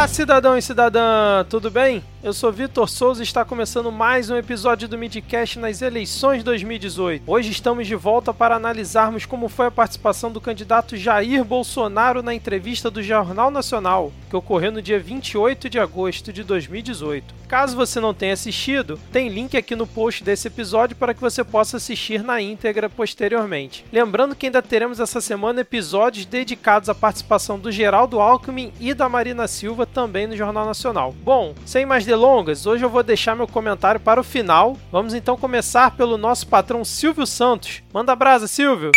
Olá, cidadão e cidadã, tudo bem? Eu sou Vitor Souza e está começando mais um episódio do Midcast nas eleições 2018. Hoje estamos de volta para analisarmos como foi a participação do candidato Jair Bolsonaro na entrevista do Jornal Nacional, que ocorreu no dia 28 de agosto de 2018. Caso você não tenha assistido, tem link aqui no post desse episódio para que você possa assistir na íntegra posteriormente. Lembrando que ainda teremos essa semana episódios dedicados à participação do Geraldo Alckmin e da Marina Silva também no Jornal Nacional. Bom, sem mais delongas, hoje eu vou deixar meu comentário para o final. Vamos então começar pelo nosso patrão Silvio Santos. Manda brasa, Silvio!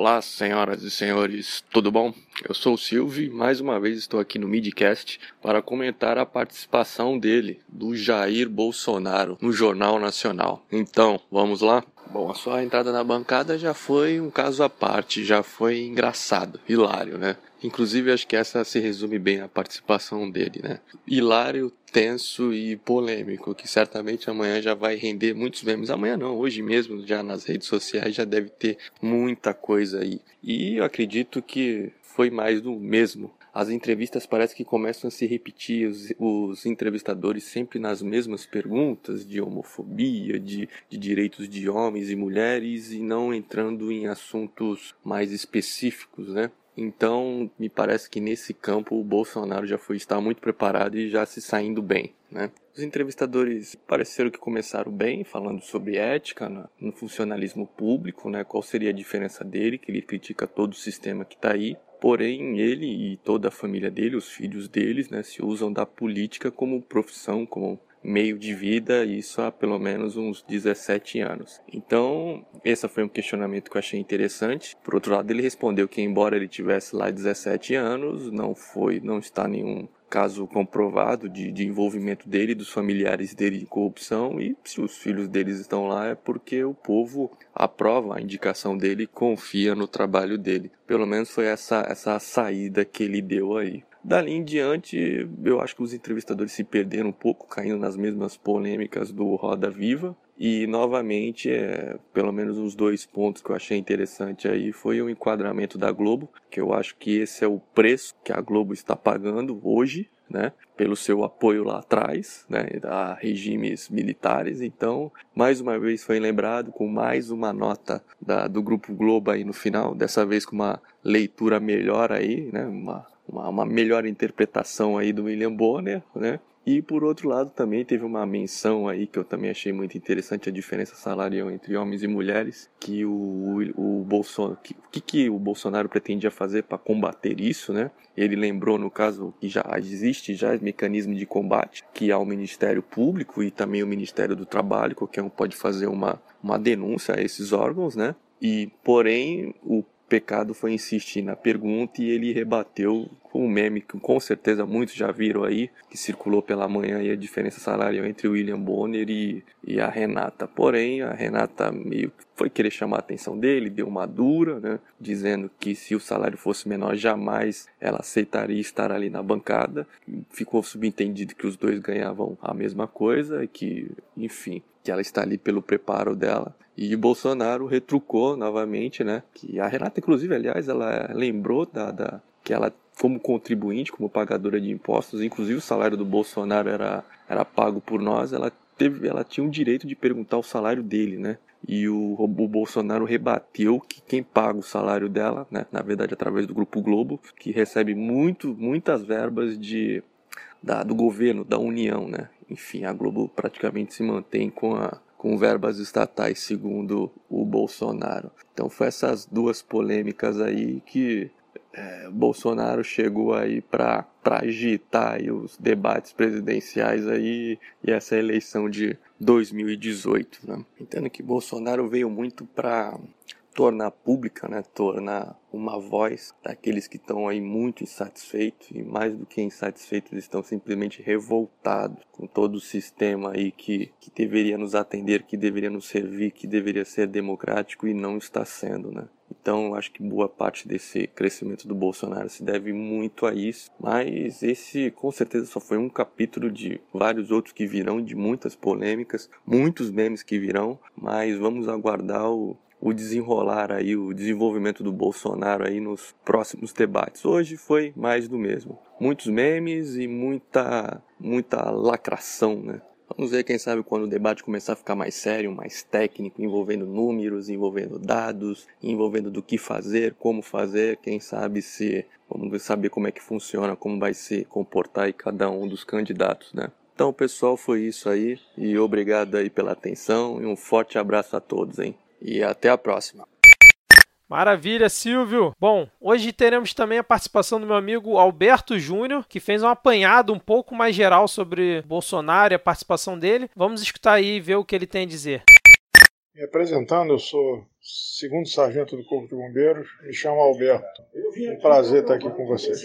Olá, senhoras e senhores, tudo bom? Eu sou o Silvio e mais uma vez estou aqui no Midcast para comentar a participação dele, do Jair Bolsonaro, no Jornal Nacional. Então, vamos lá? Bom, a sua entrada na bancada já foi um caso à parte, já foi engraçado, hilário, né? Inclusive, acho que essa se resume bem a participação dele, né? Hilário, tenso e polêmico, que certamente amanhã já vai render muitos memes. Amanhã não, hoje mesmo, já nas redes sociais, já deve ter muita coisa aí. E eu acredito que foi mais do mesmo as entrevistas parece que começam a se repetir, os, os entrevistadores sempre nas mesmas perguntas de homofobia, de, de direitos de homens e mulheres e não entrando em assuntos mais específicos, né? Então, me parece que nesse campo o Bolsonaro já foi estar muito preparado e já se saindo bem, né? Os entrevistadores pareceram que começaram bem, falando sobre ética no funcionalismo público, né? Qual seria a diferença dele, que ele critica todo o sistema que está aí. Porém, ele e toda a família dele, os filhos deles, né, se usam da política como profissão, como meio de vida, isso há pelo menos uns 17 anos. Então, esse foi um questionamento que eu achei interessante. Por outro lado, ele respondeu que embora ele tivesse lá 17 anos, não foi, não está nenhum caso comprovado de, de envolvimento dele, dos familiares dele em corrupção, e se os filhos deles estão lá é porque o povo aprova a indicação dele e confia no trabalho dele. Pelo menos foi essa, essa saída que ele deu aí. Dali em diante, eu acho que os entrevistadores se perderam um pouco, caindo nas mesmas polêmicas do Roda Viva. E novamente, é, pelo menos os dois pontos que eu achei interessante aí foi o enquadramento da Globo, que eu acho que esse é o preço que a Globo está pagando hoje, né, pelo seu apoio lá atrás, né, a regimes militares. Então, mais uma vez foi lembrado com mais uma nota da, do Grupo Globo aí no final, dessa vez com uma leitura melhor aí, né, uma, uma, uma melhor interpretação aí do William Bonner, né, e por outro lado também teve uma menção aí que eu também achei muito interessante a diferença salarial entre homens e mulheres, que o, o Bolsonaro, que, o que, que o Bolsonaro pretendia fazer para combater isso, né? Ele lembrou no caso que já existe já mecanismo de combate, que há o Ministério Público e também o Ministério do Trabalho, qualquer um pode fazer uma uma denúncia a esses órgãos, né? E porém o pecado foi insistir na pergunta e ele rebateu com um meme que com certeza muitos já viram aí, que circulou pela manhã e a diferença salarial entre o William Bonner e, e a Renata. Porém, a Renata meio que foi querer chamar a atenção dele, deu uma dura, né, dizendo que se o salário fosse menor, jamais ela aceitaria estar ali na bancada. Ficou subentendido que os dois ganhavam a mesma coisa e que, enfim, que ela está ali pelo preparo dela. E Bolsonaro retrucou novamente, né? Que a Renata, inclusive, aliás, ela lembrou da, da que ela como contribuinte, como pagadora de impostos, inclusive o salário do Bolsonaro era, era pago por nós, ela teve, ela tinha o direito de perguntar o salário dele, né? E o, o Bolsonaro rebateu que quem paga o salário dela, né, na verdade através do Grupo Globo, que recebe muito, muitas verbas de, da, do governo, da União, né? Enfim, a Globo praticamente se mantém com a, com verbas estatais, segundo o Bolsonaro. Então foi essas duas polêmicas aí que é, Bolsonaro chegou aí para agitar aí os debates presidenciais aí e essa eleição de 2018. Né? Entendo que Bolsonaro veio muito para tornar pública, né, tornar uma voz daqueles que estão aí muito insatisfeitos e mais do que insatisfeitos estão simplesmente revoltados com todo o sistema aí que, que deveria nos atender, que deveria nos servir, que deveria ser democrático e não está sendo, né? Então, acho que boa parte desse crescimento do Bolsonaro se deve muito a isso. Mas esse, com certeza, só foi um capítulo de vários outros que virão, de muitas polêmicas, muitos memes que virão. Mas vamos aguardar o, o desenrolar aí, o desenvolvimento do Bolsonaro aí nos próximos debates. Hoje foi mais do mesmo. Muitos memes e muita muita lacração, né? Vamos ver, quem sabe, quando o debate começar a ficar mais sério, mais técnico, envolvendo números, envolvendo dados, envolvendo do que fazer, como fazer, quem sabe se vamos saber como é que funciona, como vai se comportar aí cada um dos candidatos, né? Então, pessoal, foi isso aí e obrigado aí pela atenção e um forte abraço a todos, hein? E até a próxima. Maravilha, Silvio. Bom, hoje teremos também a participação do meu amigo Alberto Júnior, que fez um apanhado um pouco mais geral sobre Bolsonaro e a participação dele. Vamos escutar aí e ver o que ele tem a dizer. Me apresentando, eu sou segundo sargento do Corpo de Bombeiros, me chamo Alberto. É um prazer estar aqui com vocês.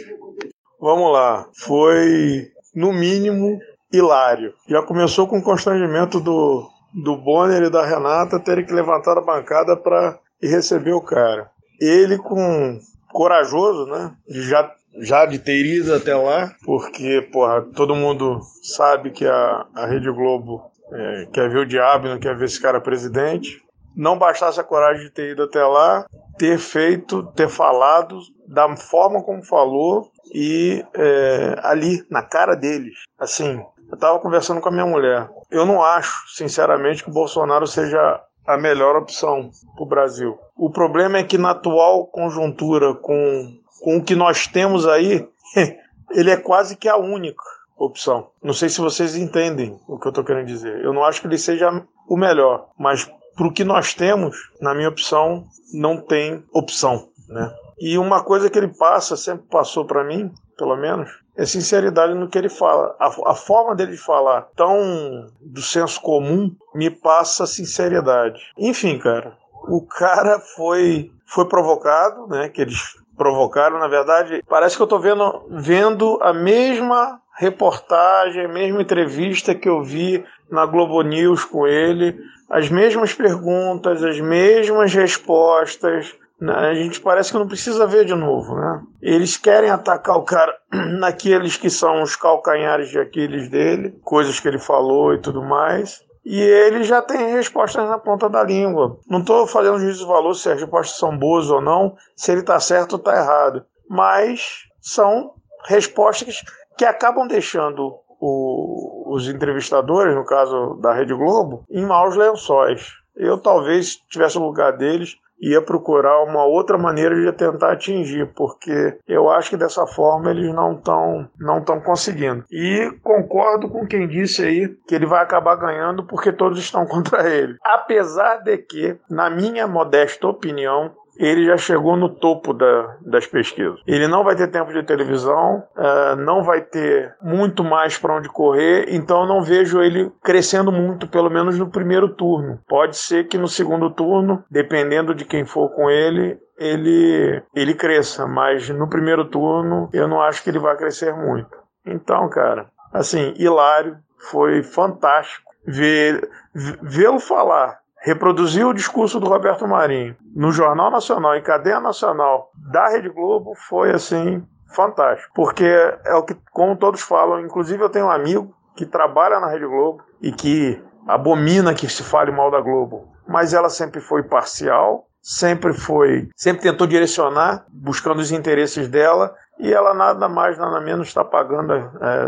Vamos lá, foi no mínimo hilário. Já começou com o constrangimento do, do Bonner e da Renata terem que levantar a bancada para e receber o cara. Ele com corajoso, né? Já já de ter ido até lá, porque, porra, todo mundo sabe que a, a Rede Globo é, quer ver o diabo não quer ver esse cara presidente. Não bastasse a coragem de ter ido até lá, ter feito, ter falado da forma como falou e é, ali, na cara deles. Assim, eu estava conversando com a minha mulher. Eu não acho, sinceramente, que o Bolsonaro seja a melhor opção para o Brasil. O problema é que na atual conjuntura, com, com o que nós temos aí, ele é quase que a única opção. Não sei se vocês entendem o que eu estou querendo dizer. Eu não acho que ele seja o melhor, mas para o que nós temos, na minha opção, não tem opção, né? E uma coisa que ele passa, sempre passou para mim, pelo menos, é sinceridade no que ele fala. A, a, forma dele falar, tão do senso comum, me passa sinceridade. Enfim, cara, o cara foi, foi provocado, né? Que eles provocaram, na verdade, parece que eu tô vendo, vendo a mesma reportagem, a mesma entrevista que eu vi na Globo News com ele, as mesmas perguntas, as mesmas respostas? A gente parece que não precisa ver de novo, né? Eles querem atacar o cara naqueles que são os calcanhares de Aquiles dele, coisas que ele falou e tudo mais. E ele já tem respostas na ponta da língua. Não estou fazendo juízo de valor se as respostas são boas ou não, se ele está certo ou está errado. Mas são respostas que acabam deixando o, os entrevistadores, no caso da Rede Globo, em maus lençóis. Eu talvez tivesse no lugar deles, ia procurar uma outra maneira de tentar atingir, porque eu acho que dessa forma eles não estão não tão conseguindo. E concordo com quem disse aí que ele vai acabar ganhando porque todos estão contra ele. Apesar de que, na minha modesta opinião, ele já chegou no topo da, das pesquisas. Ele não vai ter tempo de televisão, uh, não vai ter muito mais para onde correr, então eu não vejo ele crescendo muito, pelo menos no primeiro turno. Pode ser que no segundo turno, dependendo de quem for com ele, ele, ele cresça, mas no primeiro turno eu não acho que ele vai crescer muito. Então, cara, assim, hilário, foi fantástico ver vê-lo falar reproduziu o discurso do Roberto Marinho no Jornal Nacional, em cadeia nacional da Rede Globo, foi assim fantástico. Porque é o que, como todos falam, inclusive eu tenho um amigo que trabalha na Rede Globo e que abomina que se fale mal da Globo. Mas ela sempre foi parcial, sempre foi, sempre tentou direcionar, buscando os interesses dela, e ela nada mais, nada menos está pagando,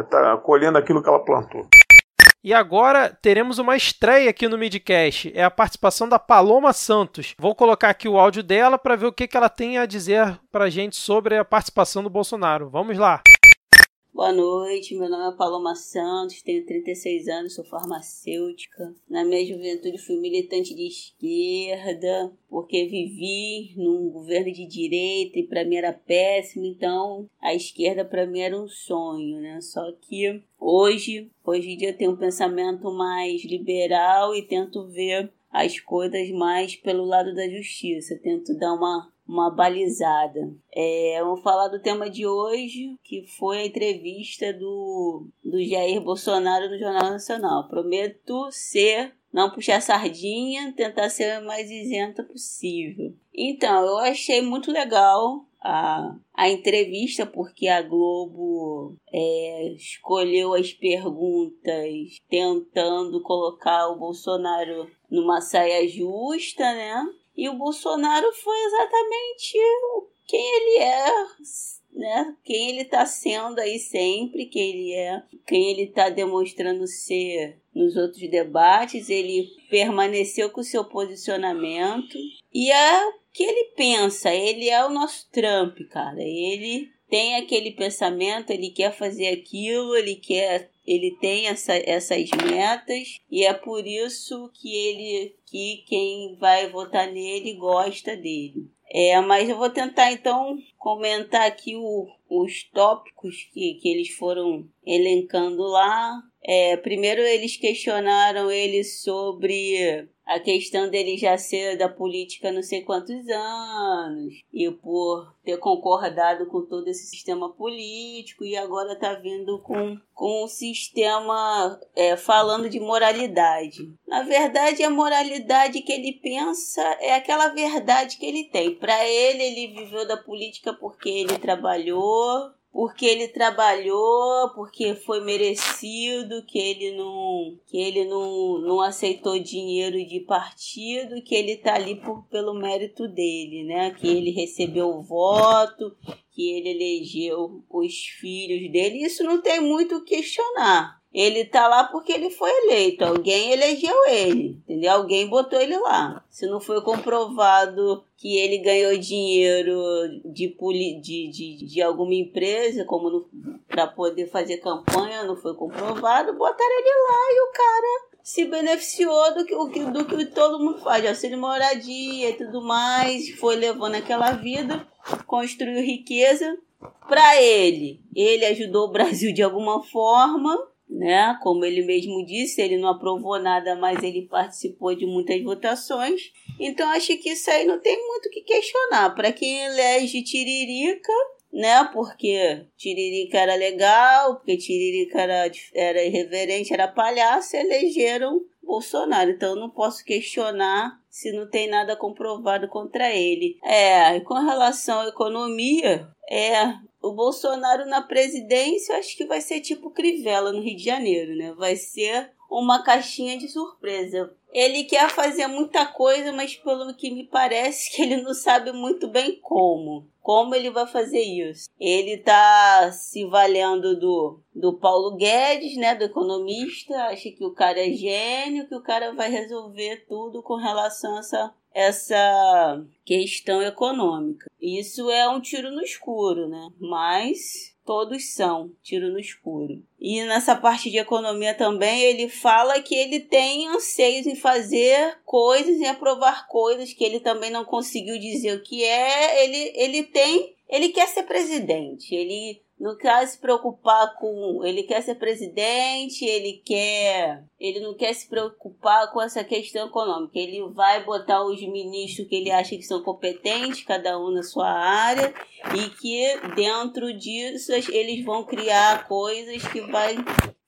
está é, colhendo aquilo que ela plantou. E agora teremos uma estreia aqui no Midcast, é a participação da Paloma Santos. Vou colocar aqui o áudio dela para ver o que, que ela tem a dizer para gente sobre a participação do Bolsonaro. Vamos lá! Boa noite, meu nome é Paloma Santos, tenho 36 anos, sou farmacêutica. Na minha juventude fui militante de esquerda, porque vivi num governo de direita e para mim era péssimo, então a esquerda para mim era um sonho, né? Só que hoje, hoje em dia eu tenho um pensamento mais liberal e tento ver as coisas mais pelo lado da justiça, tento dar uma uma balizada. É, vamos falar do tema de hoje, que foi a entrevista do, do Jair Bolsonaro no Jornal Nacional. Prometo ser, não puxar sardinha, tentar ser o mais isenta possível. Então, eu achei muito legal a, a entrevista, porque a Globo é, escolheu as perguntas tentando colocar o Bolsonaro numa saia justa, né? E o Bolsonaro foi exatamente quem ele é, né? Quem ele está sendo aí sempre, quem ele é, quem ele está demonstrando ser nos outros debates, ele permaneceu com o seu posicionamento e é o que ele pensa, ele é o nosso Trump, cara. Ele tem aquele pensamento, ele quer fazer aquilo, ele quer ele tem essa, essas metas e é por isso que ele que quem vai votar nele gosta dele. É, mas eu vou tentar então comentar aqui o, os tópicos que, que eles foram elencando lá. É, primeiro eles questionaram ele sobre a questão dele já ser da política não sei quantos anos e por ter concordado com todo esse sistema político e agora tá vindo com, com um sistema é, falando de moralidade. Na verdade, a moralidade que ele pensa é aquela verdade que ele tem. Para ele, ele viveu da política porque ele trabalhou, porque ele trabalhou, porque foi merecido, que ele não, que ele não, não aceitou dinheiro de partido, que ele tá ali por, pelo mérito dele, né? Que ele recebeu o voto, que ele elegeu os filhos dele. Isso não tem muito o questionar. Ele tá lá porque ele foi eleito. Alguém elegeu ele, entendeu? Alguém botou ele lá. Se não foi comprovado que ele ganhou dinheiro de, de, de, de alguma empresa, como para poder fazer campanha, não foi comprovado, botaram ele lá e o cara se beneficiou do que, do que todo mundo faz, de auxílio moradia e tudo mais, foi levando aquela vida, construiu riqueza para ele. Ele ajudou o Brasil de alguma forma, né? Como ele mesmo disse, ele não aprovou nada, mas ele participou de muitas votações. Então acho que isso aí não tem muito o que questionar. Para quem elege Tiririca, né? Porque Tiririca era legal, porque Tiririca era, era irreverente, era palhaço, elegeram Bolsonaro. Então eu não posso questionar se não tem nada comprovado contra ele. É, com relação à economia, é, o Bolsonaro na presidência, acho que vai ser tipo Crivella no Rio de Janeiro, né? Vai ser uma caixinha de surpresa. Ele quer fazer muita coisa, mas pelo que me parece que ele não sabe muito bem como. Como ele vai fazer isso? Ele tá se valendo do, do Paulo Guedes, né, do economista, acha que o cara é gênio, que o cara vai resolver tudo com relação a essa essa questão econômica. Isso é um tiro no escuro, né? Mas todos são tiro no escuro. E nessa parte de economia também ele fala que ele tem anseios em fazer coisas e aprovar coisas que ele também não conseguiu dizer o que é. Ele, ele tem, ele quer ser presidente. Ele não quer se preocupar com. Ele quer ser presidente, ele quer. Ele não quer se preocupar com essa questão econômica. Ele vai botar os ministros que ele acha que são competentes, cada um na sua área, e que dentro disso eles vão criar coisas que vai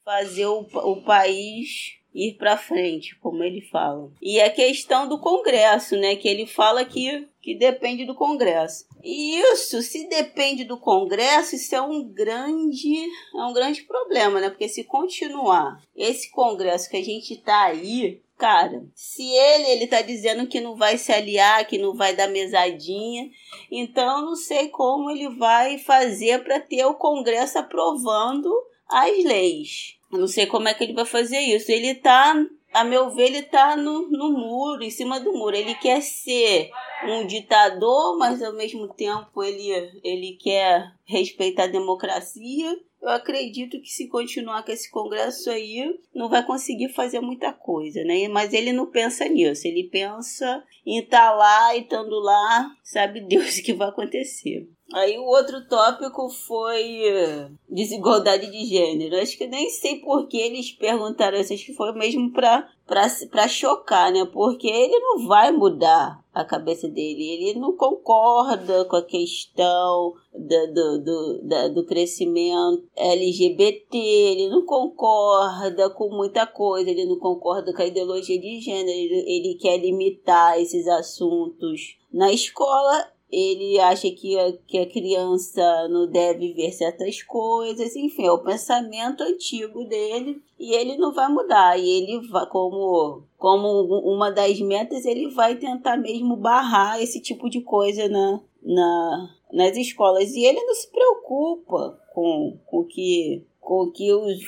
fazer o, o país ir para frente, como ele fala. E a questão do Congresso, né, que ele fala que, que depende do Congresso. E isso, se depende do Congresso, isso é um grande, é um grande problema, né? Porque se continuar esse Congresso que a gente tá aí, cara, se ele ele tá dizendo que não vai se aliar, que não vai dar mesadinha, então não sei como ele vai fazer para ter o Congresso aprovando as leis. Eu não sei como é que ele vai fazer isso. Ele tá, a meu ver, ele tá no, no muro, em cima do muro. Ele quer ser um ditador, mas ao mesmo tempo ele, ele quer respeitar a democracia. Eu acredito que se continuar com esse congresso aí, não vai conseguir fazer muita coisa, né? Mas ele não pensa nisso. Ele pensa em estar tá lá e estando lá, sabe Deus o que vai acontecer. Aí o outro tópico foi eh, desigualdade de gênero. Acho que nem sei por que eles perguntaram isso. Acho que foi mesmo pra, pra, pra chocar, né? Porque ele não vai mudar a cabeça dele. Ele não concorda com a questão do, do, do, do crescimento LGBT. Ele não concorda com muita coisa. Ele não concorda com a ideologia de gênero. Ele, ele quer limitar esses assuntos na escola ele acha que a, que a criança não deve ver certas coisas, enfim, é o pensamento antigo dele e ele não vai mudar. E ele vai, como, como uma das metas, ele vai tentar mesmo barrar esse tipo de coisa na, na, nas escolas. E ele não se preocupa com, com que com que os,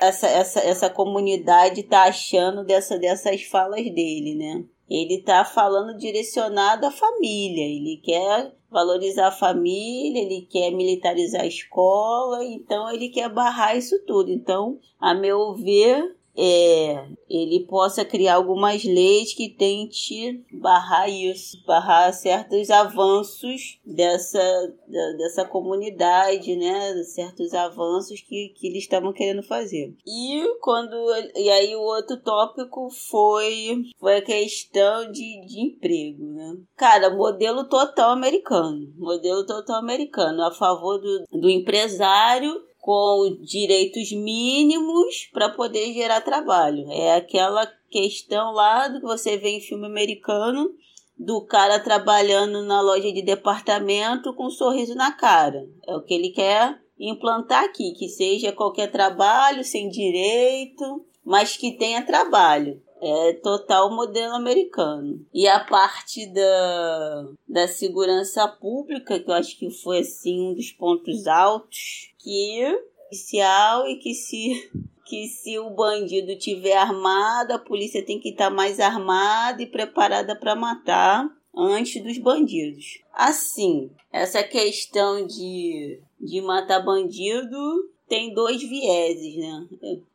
essa, essa, essa comunidade está achando dessa, dessas falas dele, né? Ele está falando direcionado à família, ele quer valorizar a família, ele quer militarizar a escola, então ele quer barrar isso tudo. Então, a meu ver, é, ele possa criar algumas leis que tente barrar isso, barrar certos avanços dessa, dessa comunidade, né? Certos avanços que, que eles estavam querendo fazer. E quando e aí o outro tópico foi, foi a questão de, de emprego, né? Cara, modelo total americano, modelo total americano, a favor do, do empresário com direitos mínimos para poder gerar trabalho. É aquela questão lá do que você vê em filme americano do cara trabalhando na loja de departamento com um sorriso na cara. É o que ele quer implantar aqui, que seja qualquer trabalho sem direito, mas que tenha trabalho. É total modelo americano. E a parte da, da segurança pública, que eu acho que foi assim um dos pontos altos, que policial e que se que se o bandido tiver armado, a polícia tem que estar mais armada e preparada para matar antes dos bandidos. Assim, essa questão de, de matar bandido tem dois vieses, né?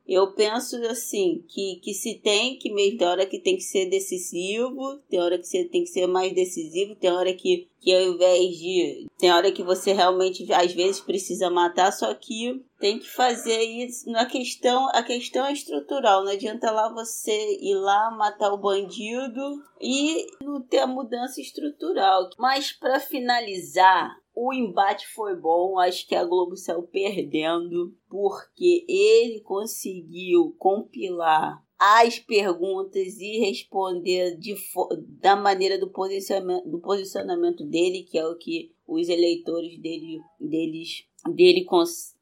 Eu penso assim, que, que se tem que mesmo, tem hora que tem que ser decisivo, tem hora que você tem que ser mais decisivo, tem hora que, que ao invés de. Tem hora que você realmente às vezes precisa matar, só que tem que fazer isso na questão. A questão é estrutural. Não adianta lá você ir lá matar o bandido e não ter a mudança estrutural. Mas para finalizar, o embate foi bom, acho que a Globo saiu perdendo, porque ele conseguiu compilar as perguntas e responder de, da maneira do posicionamento, do posicionamento dele, que é o que os eleitores dele, deles dele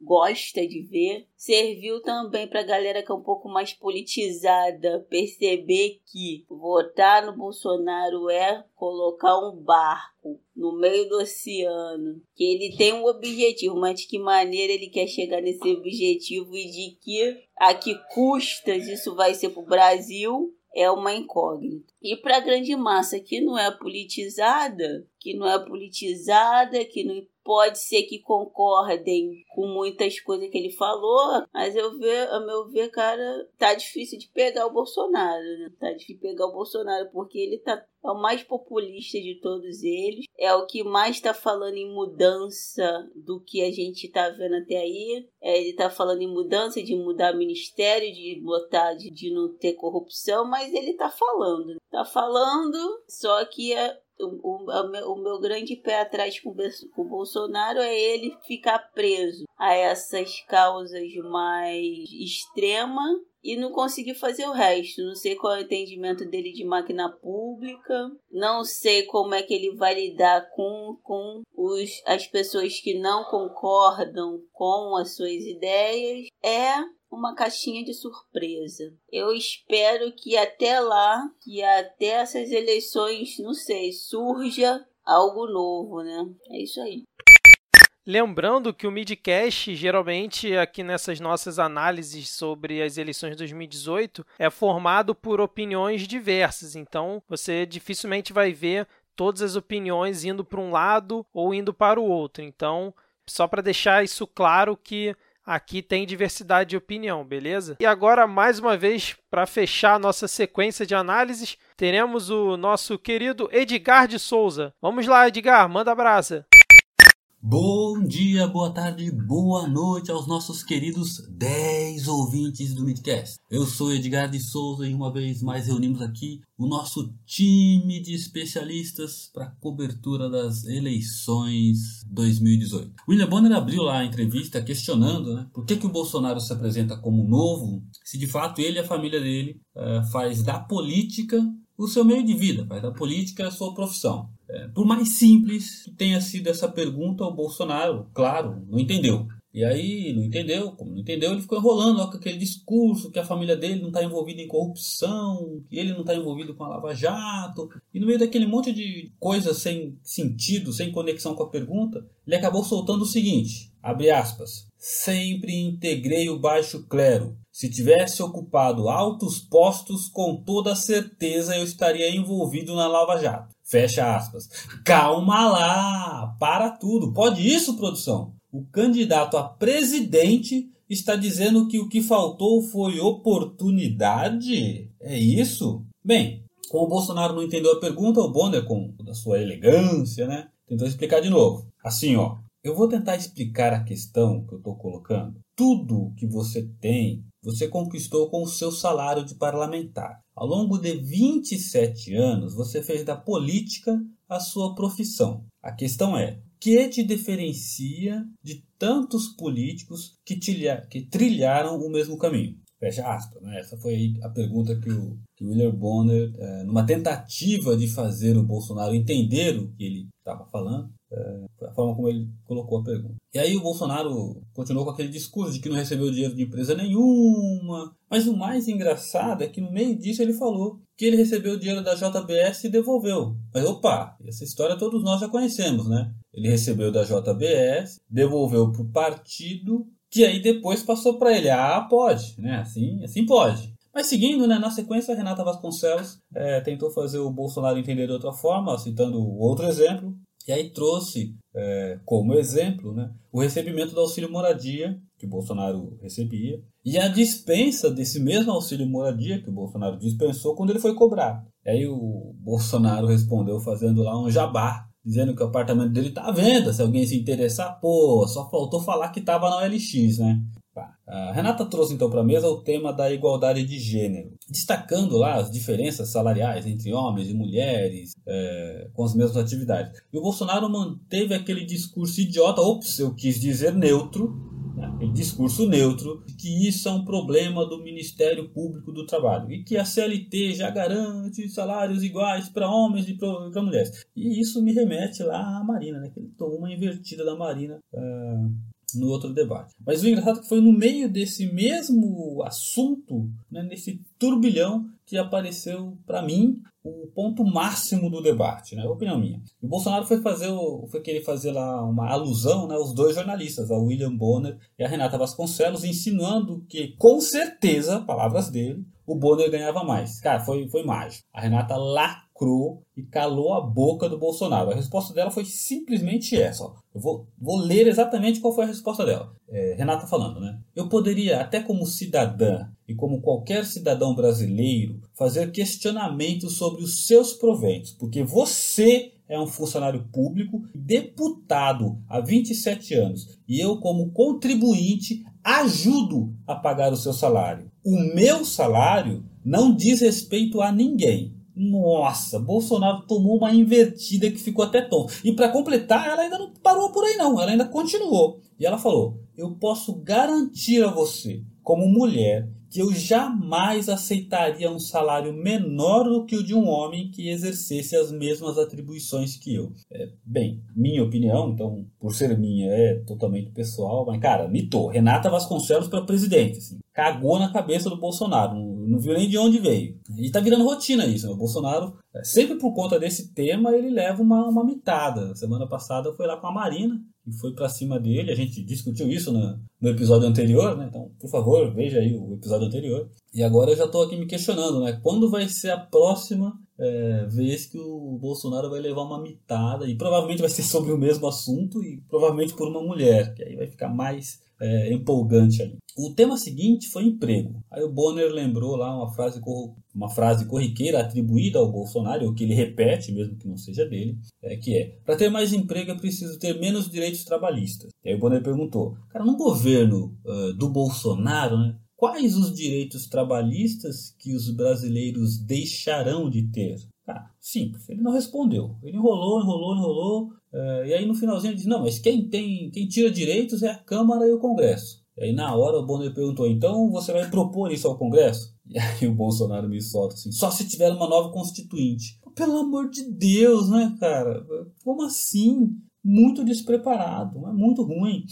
gosta de ver, serviu também para a galera que é um pouco mais politizada perceber que votar no Bolsonaro é colocar um barco no meio do oceano, que ele tem um objetivo, mas de que maneira ele quer chegar nesse objetivo e de que a que custas isso vai ser para o Brasil é uma incógnita. E para a grande massa que não é politizada, que não é politizada, que não pode ser que concordem com muitas coisas que ele falou, mas eu ver, a meu ver, cara, tá difícil de pegar o Bolsonaro, né? Tá difícil de pegar o Bolsonaro porque ele tá é o mais populista de todos eles, é o que mais está falando em mudança do que a gente está vendo até aí. É, ele está falando em mudança, de mudar ministério, de botar, de, de não ter corrupção, mas ele está falando. Está falando, só que é, o, o, o, meu grande pé atrás com, com o Bolsonaro é ele ficar preso a essas causas mais extremas e não conseguir fazer o resto. Não sei qual é o entendimento dele de máquina pública, não sei como é que ele vai lidar com, com os, as pessoas que não concordam com as suas ideias. É uma caixinha de surpresa. Eu espero que até lá, que até essas eleições, não sei, surja algo novo, né? É isso aí. Lembrando que o Midcast, geralmente aqui nessas nossas análises sobre as eleições de 2018, é formado por opiniões diversas. Então, você dificilmente vai ver todas as opiniões indo para um lado ou indo para o outro. Então, só para deixar isso claro que aqui tem diversidade de opinião, beleza? E agora, mais uma vez, para fechar a nossa sequência de análises, teremos o nosso querido Edgar de Souza. Vamos lá, Edgar, manda brasa. Bom dia, boa tarde, boa noite aos nossos queridos 10 ouvintes do Midcast. Eu sou Edgar de Souza e uma vez mais reunimos aqui o nosso time de especialistas para cobertura das eleições 2018. William Bonner abriu lá a entrevista questionando né, por que, que o Bolsonaro se apresenta como novo, se de fato ele e a família dele uh, faz da política o seu meio de vida, faz da política a sua profissão. É, por mais simples que tenha sido essa pergunta, o Bolsonaro, claro, não entendeu. E aí, não entendeu, como não entendeu, ele ficou enrolando ó, com aquele discurso que a família dele não está envolvida em corrupção, que ele não está envolvido com a Lava Jato. E no meio daquele monte de coisas sem sentido, sem conexão com a pergunta, ele acabou soltando o seguinte, abre aspas, sempre integrei o baixo clero. Se tivesse ocupado altos postos, com toda certeza eu estaria envolvido na Lava Jato. Fecha aspas. Calma lá, para tudo. Pode isso, produção? O candidato a presidente está dizendo que o que faltou foi oportunidade? É isso? Bem, como o Bolsonaro não entendeu a pergunta, o Bonner, com a sua elegância, né, tentou explicar de novo. Assim, ó, eu vou tentar explicar a questão que eu estou colocando. Tudo que você tem, você conquistou com o seu salário de parlamentar. Ao longo de 27 anos, você fez da política a sua profissão. A questão é: que te diferencia de tantos políticos que, que trilharam o mesmo caminho? Fecha aspas. Né? Essa foi a pergunta que o, que o William Bonner, é, numa tentativa de fazer o Bolsonaro entender o que ele estava falando, é, a forma como ele colocou a pergunta. E aí o Bolsonaro continuou com aquele discurso de que não recebeu dinheiro de empresa nenhuma. Mas o mais engraçado é que no meio disso ele falou que ele recebeu o dinheiro da JBS e devolveu. Mas opa, essa história todos nós já conhecemos, né? Ele recebeu da JBS, devolveu para o partido, que aí depois passou para ele. Ah, pode, né? Assim, assim pode. Mas seguindo, né, na sequência, Renata Vasconcelos é, tentou fazer o Bolsonaro entender de outra forma, citando outro exemplo, e aí trouxe é, como exemplo né, o recebimento do auxílio moradia que o Bolsonaro recebia e a dispensa desse mesmo auxílio moradia que o Bolsonaro dispensou quando ele foi cobrar. E aí o Bolsonaro respondeu fazendo lá um jabá, dizendo que o apartamento dele está à venda, se alguém se interessar, pô, só faltou falar que estava na OLX, né? A Renata trouxe então para a mesa o tema da igualdade de gênero, destacando lá as diferenças salariais entre homens e mulheres é, com as mesmas atividades. E o Bolsonaro manteve aquele discurso idiota, ops, eu quis dizer neutro, né, aquele discurso neutro, que isso é um problema do Ministério Público do Trabalho e que a CLT já garante salários iguais para homens e para mulheres. E isso me remete lá à Marina, né, que ele tomou uma invertida da Marina. É, no outro debate. Mas o engraçado é que foi no meio desse mesmo assunto, né, nesse turbilhão, que apareceu para mim o ponto máximo do debate, né? Opinião minha. O Bolsonaro foi fazer, foi querer fazer lá uma alusão, né, aos dois jornalistas, a William Bonner e a Renata Vasconcelos, insinuando que com certeza, palavras dele, o Bonner ganhava mais. Cara, foi foi mágico. A Renata lá lacrou e calou a boca do Bolsonaro. A resposta dela foi simplesmente essa. Eu vou, vou ler exatamente qual foi a resposta dela. É, Renata falando, né? Eu poderia, até como cidadã e como qualquer cidadão brasileiro, fazer questionamentos sobre os seus proventos, porque você é um funcionário público, deputado há 27 anos, e eu, como contribuinte, ajudo a pagar o seu salário. O meu salário não diz respeito a ninguém. Nossa, Bolsonaro tomou uma invertida que ficou até tonto. E para completar, ela ainda não parou por aí não, ela ainda continuou. E ela falou: "Eu posso garantir a você, como mulher, que eu jamais aceitaria um salário menor do que o de um homem que exercesse as mesmas atribuições que eu. É, bem, minha opinião, então, por ser minha, é totalmente pessoal, mas, cara, mitou. Renata Vasconcelos para presidente, assim, cagou na cabeça do Bolsonaro, não, viu nem de onde veio. E tá virando rotina isso, né? O Bolsonaro, é, sempre por conta desse tema, ele leva uma, uma mitada. Semana passada foi lá com a Marina, e foi para cima dele. A gente discutiu isso no, no episódio anterior, né? Então, por favor, veja aí o episódio anterior. E agora eu já estou aqui me questionando, né? Quando vai ser a próxima é, vez que o Bolsonaro vai levar uma mitada? E provavelmente vai ser sobre o mesmo assunto e provavelmente por uma mulher, que aí vai ficar mais é, empolgante ali. O tema seguinte foi emprego. Aí o Bonner lembrou lá uma frase, uma frase corriqueira atribuída ao Bolsonaro, que ele repete, mesmo que não seja dele, é, que é: para ter mais emprego é preciso ter menos direitos trabalhistas. E aí o Bonner perguntou: cara, no governo uh, do Bolsonaro, né, quais os direitos trabalhistas que os brasileiros deixarão de ter? Ah, simples, ele não respondeu. Ele enrolou, enrolou, enrolou. Uh, e aí no finalzinho ele disse: não, mas quem tem, quem tira direitos é a Câmara e o Congresso. E aí na hora o Bonner perguntou: então você vai propor isso ao Congresso? E aí o Bolsonaro me solta assim: só se tiver uma nova constituinte. pelo amor de Deus, né, cara? Como assim? Muito despreparado, é muito ruim.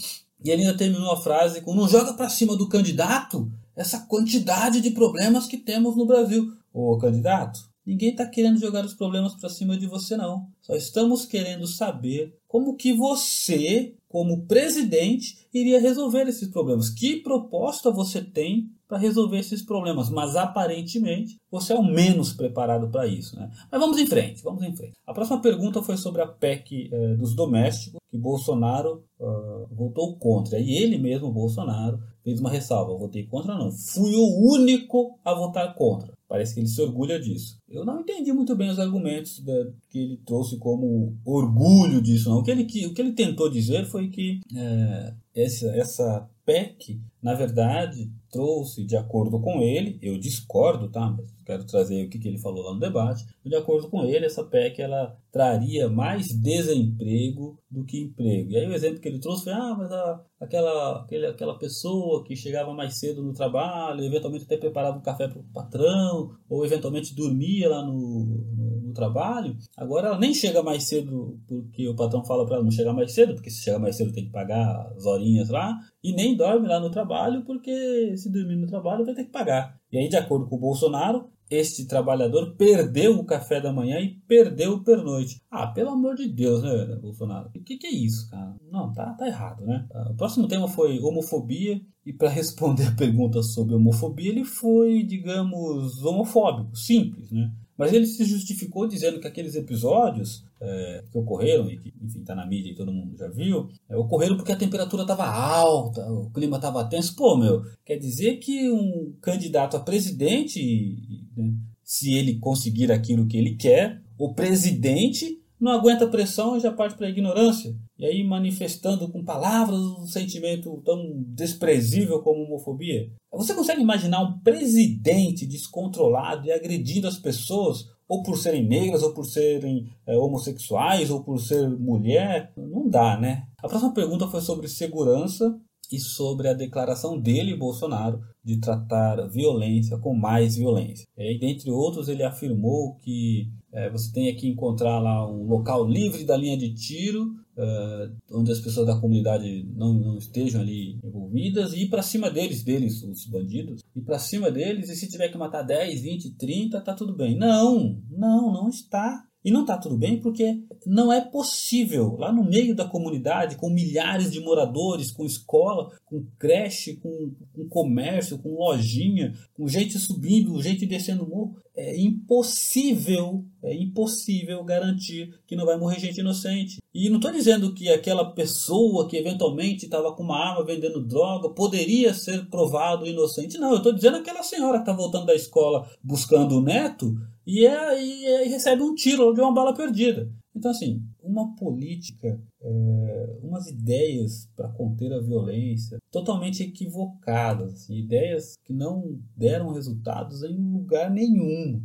E ele ainda terminou a frase com: não joga para cima do candidato essa quantidade de problemas que temos no Brasil. Ô candidato, ninguém está querendo jogar os problemas para cima de você, não. Só estamos querendo saber como que você, como presidente, iria resolver esses problemas. Que proposta você tem para resolver esses problemas, mas aparentemente você é o menos preparado para isso. Né? Mas vamos em frente, vamos em frente. A próxima pergunta foi sobre a PEC eh, dos domésticos, que Bolsonaro uh, votou contra. E ele mesmo, Bolsonaro, fez uma ressalva: votei contra, não. Fui o único a votar contra. Parece que ele se orgulha disso. Eu não entendi muito bem os argumentos da, que ele trouxe como orgulho disso, não. O que ele, o que ele tentou dizer foi que é, essa, essa PEC, na verdade, trouxe, de acordo com ele, eu discordo, tá? Mas quero trazer o que, ele falou lá no debate. De acordo com ele, essa PEC ela traria mais desemprego do que emprego. E aí o exemplo que ele trouxe foi, ah, mas a, aquela, aquele, aquela pessoa que chegava mais cedo no trabalho, eventualmente até preparava um café para o patrão, ou eventualmente dormia lá no, no, trabalho, agora ela nem chega mais cedo porque o patrão fala para ela não chegar mais cedo, porque se chegar mais cedo tem que pagar as horinhas lá, e nem dorme lá no trabalho porque se dormir no trabalho vai ter que pagar. E aí, de acordo com o Bolsonaro, este trabalhador perdeu o café da manhã e perdeu o pernoite. Ah, pelo amor de Deus, né, Bolsonaro? O que, que, é isso, cara? Não, tá, tá errado, né? Ah, o próximo tema foi homofobia. E para responder a pergunta sobre homofobia, ele foi, digamos, homofóbico, simples, né? Mas ele se justificou dizendo que aqueles episódios é, que ocorreram, e que, enfim, está na mídia e todo mundo já viu, é, ocorreram porque a temperatura estava alta, o clima estava tenso. Pô, meu, quer dizer que um candidato a presidente, né, se ele conseguir aquilo que ele quer, o presidente não aguenta pressão e já parte para a ignorância. E aí manifestando com palavras um sentimento tão desprezível como homofobia. Você consegue imaginar um presidente descontrolado e agredindo as pessoas ou por serem negras, ou por serem é, homossexuais, ou por ser mulher? Não dá, né? A próxima pergunta foi sobre segurança e sobre a declaração dele, Bolsonaro, de tratar violência com mais violência. E, dentre outros, ele afirmou que é, você tem que encontrar lá um local livre da linha de tiro, é, onde as pessoas da comunidade não, não estejam ali envolvidas, e ir para cima deles, deles, os bandidos, ir para cima deles, e se tiver que matar 10, 20, 30, tá tudo bem. Não, não, não está. E não está tudo bem porque não é possível, lá no meio da comunidade, com milhares de moradores, com escola, com creche, com, com comércio, com lojinha, com gente subindo, gente descendo morro, é impossível, é impossível garantir que não vai morrer gente inocente. E não estou dizendo que aquela pessoa que eventualmente estava com uma arma vendendo droga poderia ser provado inocente. Não, eu estou dizendo aquela senhora que está voltando da escola buscando o neto e, é, e, é, e recebe um tiro de uma bala perdida. Então, assim, uma política, é, umas ideias para conter a violência totalmente equivocadas, assim, ideias que não deram resultados em lugar nenhum.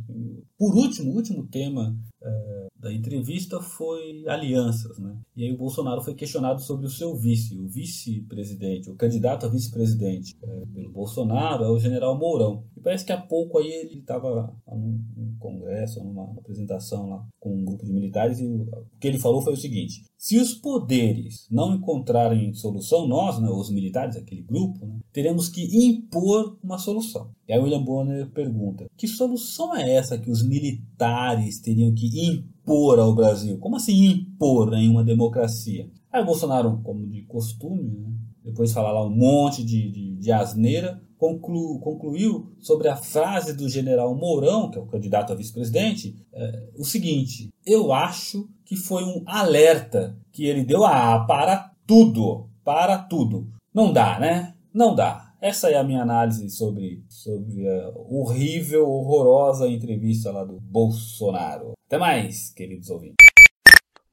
Por último, o último tema é, da entrevista foi alianças. Né? E aí o Bolsonaro foi questionado sobre o seu vice, o vice-presidente, o candidato a vice-presidente é, pelo Bolsonaro é o general Mourão. E parece que há pouco aí ele estava congresso, numa apresentação lá com um grupo de militares e o que ele falou foi o seguinte, se os poderes não encontrarem solução, nós, né, os militares, aquele grupo, né, teremos que impor uma solução. E aí William Bonner pergunta, que solução é essa que os militares teriam que impor ao Brasil. Como assim impor em uma democracia? Aí Bolsonaro, como de costume, né? depois de falar lá um monte de, de, de asneira, conclu, concluiu sobre a frase do general Mourão, que é o candidato a vice-presidente, é, o seguinte: eu acho que foi um alerta que ele deu a para tudo, para tudo. Não dá, né? Não dá. Essa é a minha análise sobre, sobre a horrível, horrorosa entrevista lá do Bolsonaro. Até mais, queridos ouvintes.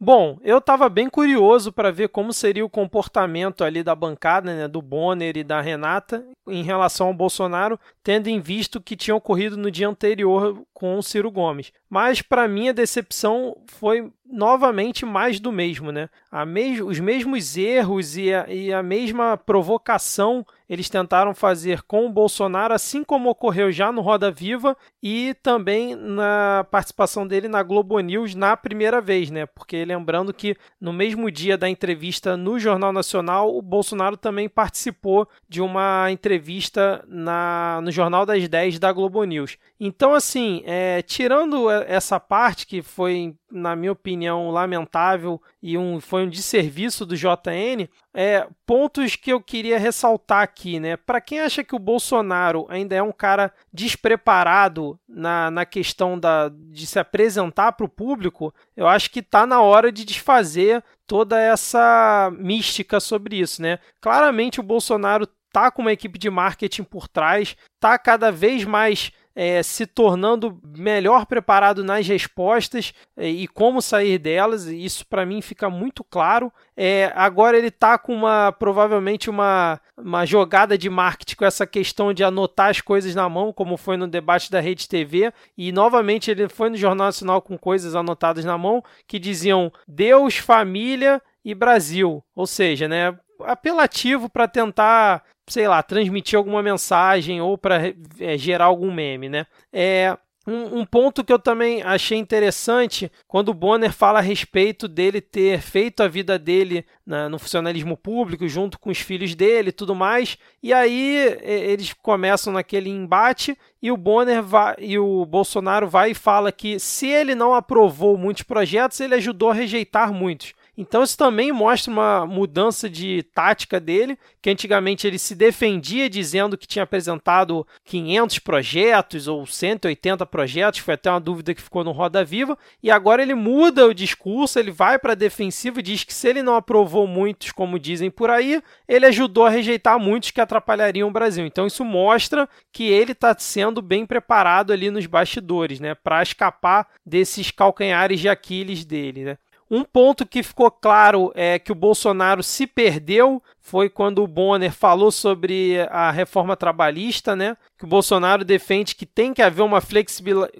Bom, eu estava bem curioso para ver como seria o comportamento ali da bancada, né, do Bonner e da Renata, em relação ao Bolsonaro, tendo em vista o que tinha ocorrido no dia anterior com o Ciro Gomes. Mas para mim a decepção foi novamente mais do mesmo, né? Mes os mesmos erros e a, e a mesma provocação eles tentaram fazer com o Bolsonaro, assim como ocorreu já no Roda Viva e também na participação dele na Globo News na primeira vez, né? Porque lembrando que no mesmo dia da entrevista no Jornal Nacional, o Bolsonaro também participou de uma entrevista na, no Jornal das 10 da Globo News. Então, assim, é, tirando essa parte que foi, na minha opinião, lamentável e um, foi um desserviço do JN, é, pontos que eu queria ressaltar aqui, né? Para quem acha que o Bolsonaro ainda é um cara despreparado na, na questão da, de se apresentar para o público, eu acho que está na hora de desfazer toda essa mística sobre isso, né? Claramente o Bolsonaro tá com uma equipe de marketing por trás, tá cada vez mais é, se tornando melhor preparado nas respostas é, e como sair delas. Isso para mim fica muito claro. É, agora ele está com uma provavelmente uma, uma jogada de marketing com essa questão de anotar as coisas na mão, como foi no debate da Rede TV. E novamente ele foi no Jornal Nacional com coisas anotadas na mão que diziam Deus, família e Brasil. Ou seja, né, apelativo para tentar sei lá, transmitir alguma mensagem ou para é, gerar algum meme, né? É, um, um, ponto que eu também achei interessante quando o Bonner fala a respeito dele ter feito a vida dele na, no funcionalismo público junto com os filhos dele e tudo mais. E aí eles começam naquele embate e o Bonner vai, e o Bolsonaro vai e fala que se ele não aprovou muitos projetos, ele ajudou a rejeitar muitos. Então isso também mostra uma mudança de tática dele, que antigamente ele se defendia dizendo que tinha apresentado 500 projetos ou 180 projetos, foi até uma dúvida que ficou no Roda Viva, e agora ele muda o discurso, ele vai para a defensiva e diz que se ele não aprovou muitos, como dizem por aí, ele ajudou a rejeitar muitos que atrapalhariam o Brasil. Então isso mostra que ele está sendo bem preparado ali nos bastidores, né, para escapar desses calcanhares de Aquiles dele, né? Um ponto que ficou claro é que o Bolsonaro se perdeu foi quando o Bonner falou sobre a reforma trabalhista, né? Que o Bolsonaro defende que tem que haver uma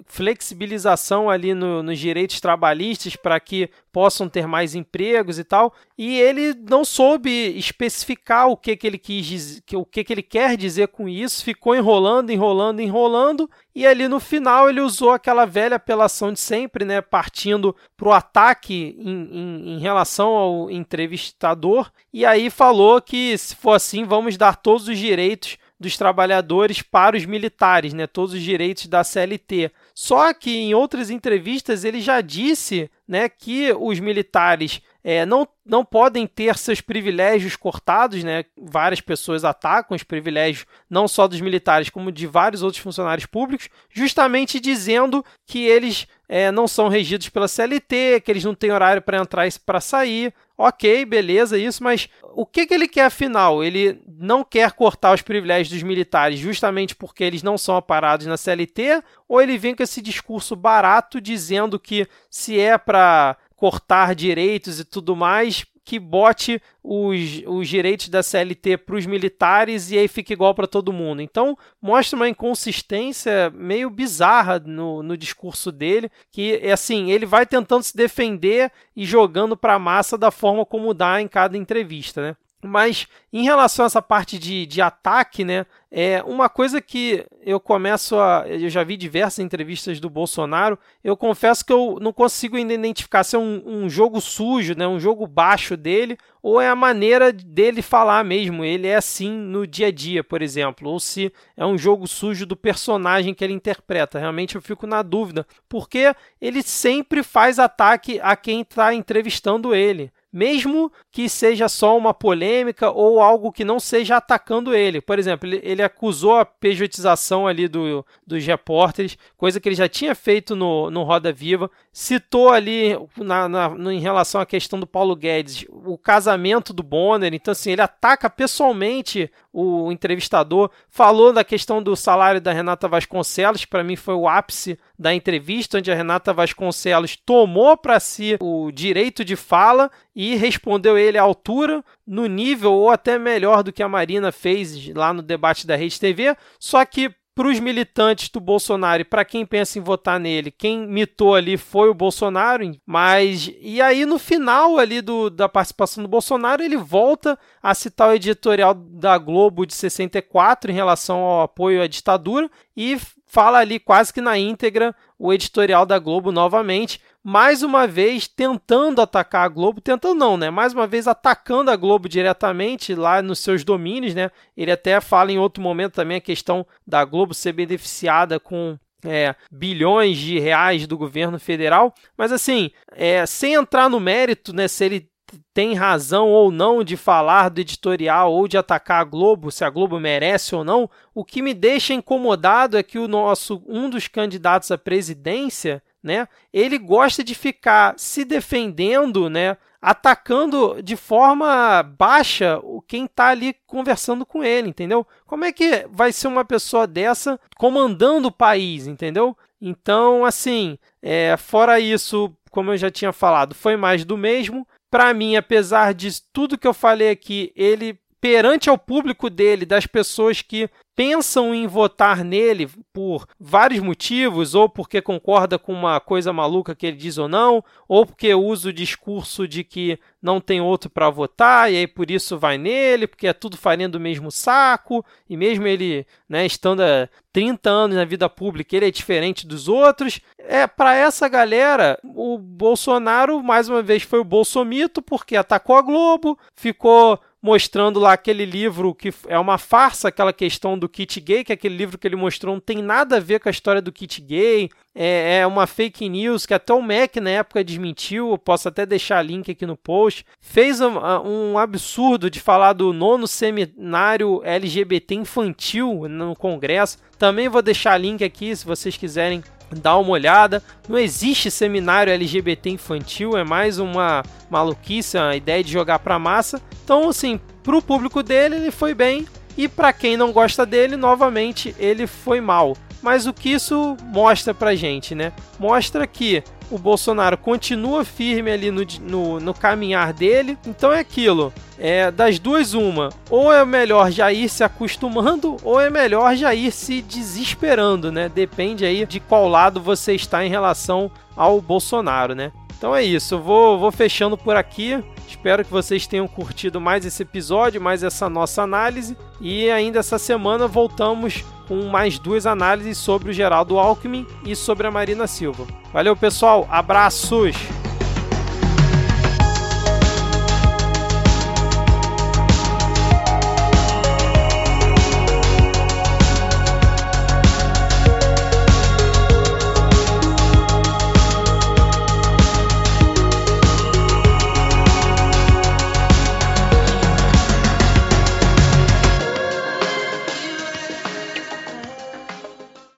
flexibilização ali no, nos direitos trabalhistas para que possam ter mais empregos e tal. E ele não soube especificar o que, que ele quis o que, que ele quer dizer com isso, ficou enrolando, enrolando, enrolando, e ali no final ele usou aquela velha apelação de sempre, né? Partindo para o ataque em, em, em relação ao entrevistador, e aí falou que, se for assim, vamos dar todos os direitos dos trabalhadores para os militares, né? todos os direitos da CLT. Só que em outras entrevistas ele já disse né, que os militares é, não, não podem ter seus privilégios cortados, né? Várias pessoas atacam os privilégios, não só dos militares, como de vários outros funcionários públicos, justamente dizendo que eles é, não são regidos pela CLT, que eles não têm horário para entrar e para sair. Ok, beleza, isso, mas o que, que ele quer afinal? Ele não quer cortar os privilégios dos militares justamente porque eles não são aparados na CLT? Ou ele vem com esse discurso barato dizendo que se é para cortar direitos e tudo mais, que bote os, os direitos da CLT para os militares e aí fica igual para todo mundo. Então, mostra uma inconsistência meio bizarra no, no discurso dele, que é assim, ele vai tentando se defender e jogando para a massa da forma como dá em cada entrevista, né? Mas em relação a essa parte de, de ataque, né? É uma coisa que eu começo a. Eu já vi diversas entrevistas do Bolsonaro. Eu confesso que eu não consigo identificar se é um, um jogo sujo, né, um jogo baixo dele, ou é a maneira dele falar mesmo. Ele é assim no dia a dia, por exemplo, ou se é um jogo sujo do personagem que ele interpreta. Realmente eu fico na dúvida, porque ele sempre faz ataque a quem está entrevistando ele mesmo que seja só uma polêmica ou algo que não seja atacando ele. Por exemplo, ele, ele acusou a pejotização ali do, dos repórteres, coisa que ele já tinha feito no, no Roda Viva. Citou ali, na, na, em relação à questão do Paulo Guedes, o casamento do Bonner. Então, assim, ele ataca pessoalmente o entrevistador. Falou da questão do salário da Renata Vasconcelos, que para mim foi o ápice da entrevista, onde a Renata Vasconcelos tomou para si o direito de fala e respondeu ele à altura, no nível ou até melhor do que a Marina fez lá no debate da Rede TV, só que para os militantes do Bolsonaro e para quem pensa em votar nele, quem mitou ali foi o Bolsonaro, mas e aí no final ali do, da participação do Bolsonaro, ele volta a citar o editorial da Globo de 64 em relação ao apoio à ditadura e fala ali quase que na íntegra o editorial da Globo novamente, mais uma vez tentando atacar a Globo, tentando não, né? Mais uma vez atacando a Globo diretamente lá nos seus domínios, né? Ele até fala em outro momento também a questão da Globo ser beneficiada com é, bilhões de reais do governo federal, mas assim, é, sem entrar no mérito, né, se ele tem razão ou não de falar do editorial ou de atacar a Globo, se a Globo merece ou não. O que me deixa incomodado é que o nosso um dos candidatos à presidência, né, ele gosta de ficar se defendendo, né, atacando de forma baixa quem está ali conversando com ele, entendeu? Como é que vai ser uma pessoa dessa comandando o país, entendeu? Então, assim, é, fora isso, como eu já tinha falado, foi mais do mesmo. Para mim, apesar de tudo que eu falei aqui, ele perante ao público dele, das pessoas que pensam em votar nele por vários motivos, ou porque concorda com uma coisa maluca que ele diz ou não, ou porque usa o discurso de que não tem outro para votar e aí por isso vai nele, porque é tudo farinha do mesmo saco, e mesmo ele, né, estando há 30 anos na vida pública, ele é diferente dos outros. É para essa galera, o Bolsonaro mais uma vez foi o bolsomito porque atacou a Globo, ficou mostrando lá aquele livro que é uma farsa, aquela questão do kit gay, que aquele livro que ele mostrou não tem nada a ver com a história do kit gay, é, é uma fake news que até o Mac na época desmentiu, eu posso até deixar link aqui no post. Fez um, um absurdo de falar do nono seminário LGBT infantil no Congresso. Também vou deixar link aqui se vocês quiserem dá uma olhada. Não existe seminário LGBT infantil, é mais uma maluquice, uma ideia de jogar pra massa. Então, assim, pro público dele, ele foi bem. E para quem não gosta dele, novamente, ele foi mal. Mas o que isso mostra pra gente, né? Mostra que o Bolsonaro continua firme ali no, no, no, caminhar dele. Então é aquilo. É das duas uma. Ou é melhor já ir se acostumando, ou é melhor já ir se desesperando, né? Depende aí de qual lado você está em relação ao Bolsonaro, né? Então é isso. Eu vou, vou fechando por aqui. Espero que vocês tenham curtido mais esse episódio, mais essa nossa análise. E ainda essa semana voltamos com mais duas análises sobre o Geraldo Alckmin e sobre a Marina Silva. Valeu, pessoal. Abraços!